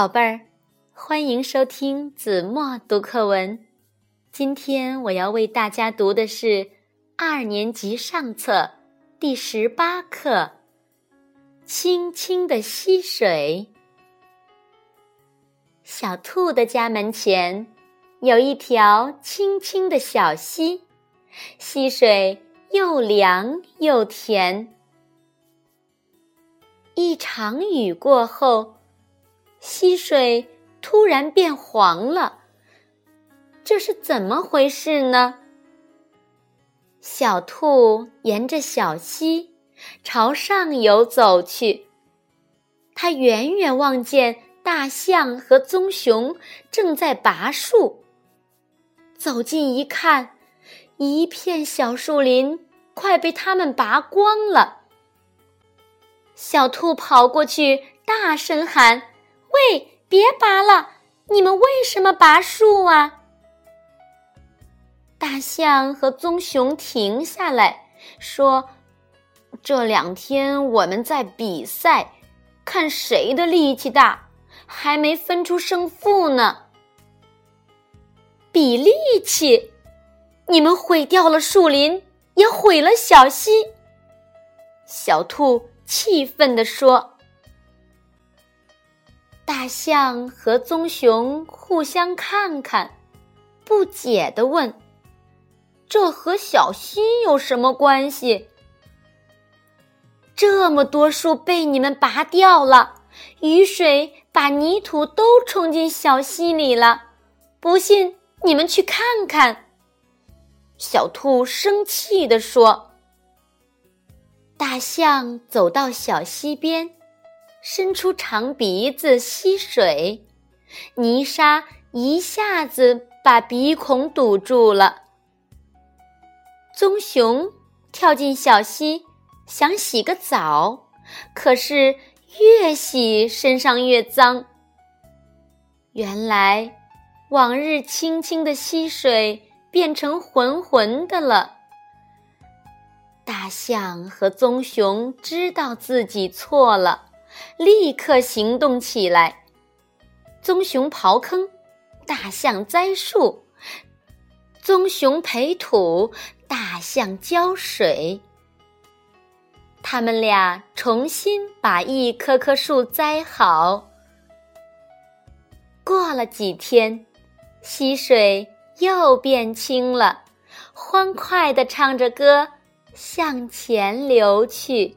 宝贝儿，欢迎收听子墨读课文。今天我要为大家读的是二年级上册第十八课《清清的溪水》。小兔的家门前有一条清清的小溪，溪水又凉又甜。一场雨过后。溪水突然变黄了，这是怎么回事呢？小兔沿着小溪朝上游走去，它远远望见大象和棕熊正在拔树。走近一看，一片小树林快被它们拔光了。小兔跑过去，大声喊。喂，别拔了！你们为什么拔树啊？大象和棕熊停下来说：“这两天我们在比赛，看谁的力气大，还没分出胜负呢。”比力气？你们毁掉了树林，也毁了小溪。小兔气愤地说。大象和棕熊互相看看，不解地问：“这和小溪有什么关系？这么多树被你们拔掉了，雨水把泥土都冲进小溪里了。不信，你们去看看。”小兔生气地说。大象走到小溪边。伸出长鼻子吸水，泥沙一下子把鼻孔堵住了。棕熊跳进小溪，想洗个澡，可是越洗身上越脏。原来，往日清清的溪水变成浑浑的了。大象和棕熊知道自己错了。立刻行动起来！棕熊刨坑，大象栽树；棕熊培土，大象浇水。他们俩重新把一棵棵树栽好。过了几天，溪水又变清了，欢快地唱着歌向前流去。